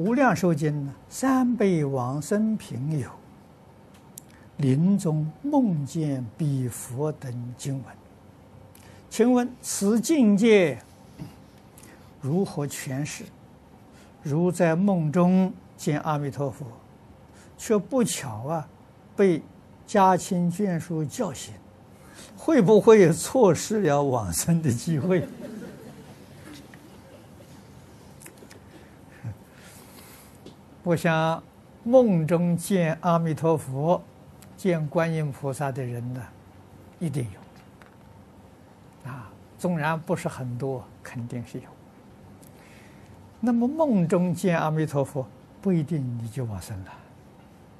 无量寿经呢，三辈往生平有，临终梦见彼佛等经文。请问此境界如何诠释？如在梦中见阿弥陀佛，却不巧啊被家亲眷属叫醒，会不会错失了往生的机会？我想，梦中见阿弥陀佛、见观音菩萨的人呢，一定有。啊，纵然不是很多，肯定是有。那么梦中见阿弥陀佛，不一定你就往生了。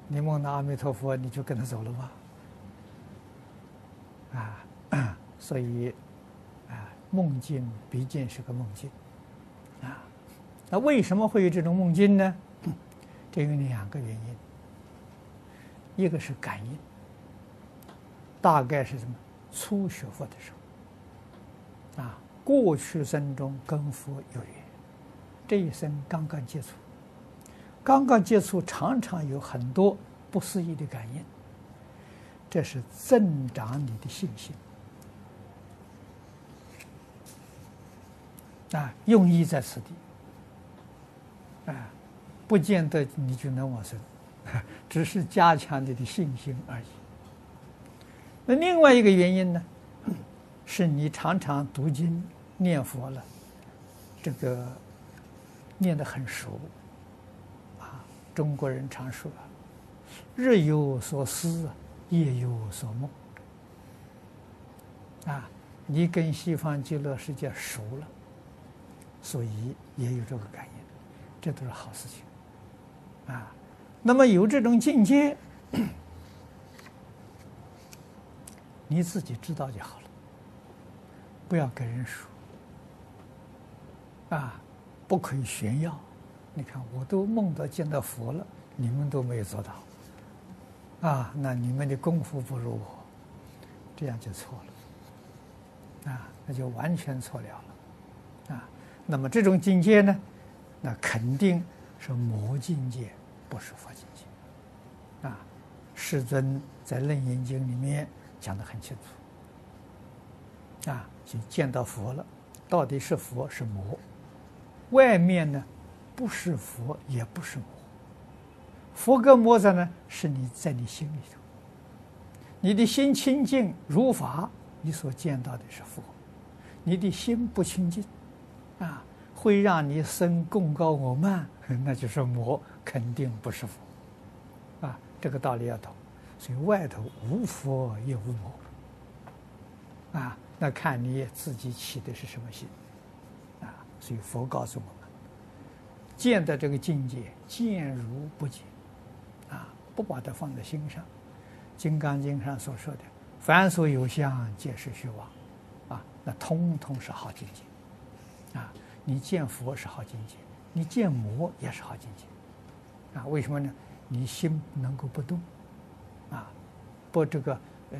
你梦到阿弥陀佛，你就跟他走了吗？啊，所以，啊，梦境毕竟是个梦境。啊，那为什么会有这种梦境呢？这有两个原因，一个是感应，大概是什么？初学佛的时候，啊，过去生中跟佛有缘，这一生刚刚接触，刚刚接触，常常有很多不思议的感应，这是增长你的信心，啊，用意在此地，啊。不见得你就能往生，只是加强你的信心而已。那另外一个原因呢，是你常常读经念佛了，这个念得很熟啊。中国人常说，日有所思，夜有所梦啊。你跟西方极乐世界熟了，所以也有这个感应，这都是好事情。啊，那么有这种境界，你自己知道就好了，不要跟人说。啊，不可以炫耀。你看，我都梦到见到佛了，你们都没有做到。啊，那你们的功夫不如我，这样就错了。啊，那就完全错了了。啊，那么这种境界呢，那肯定。是魔境界，不是佛境界。啊，世尊在《楞严经》里面讲得很清楚。啊，就见到佛了，到底是佛是魔？外面呢，不是佛也不是魔。佛跟魔在呢，是你在你心里头。你的心清净如法，你所见到的是佛；你的心不清净，啊。会让你生贡高我慢，那就是魔，肯定不是佛，啊，这个道理要懂。所以外头无佛也无魔，啊，那看你自己起的是什么心，啊，所以佛告诉我们，见的这个境界，见如不见，啊，不把它放在心上。《金刚经》上所说的，凡所有相，皆是虚妄，啊，那通通是好境界，啊。你见佛是好境界，你见魔也是好境界，啊，为什么呢？你心能够不动，啊，不这个，呃，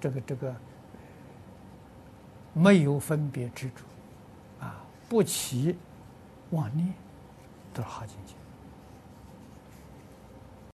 这个这个没有分别执着，啊，不起妄念，都是好境界。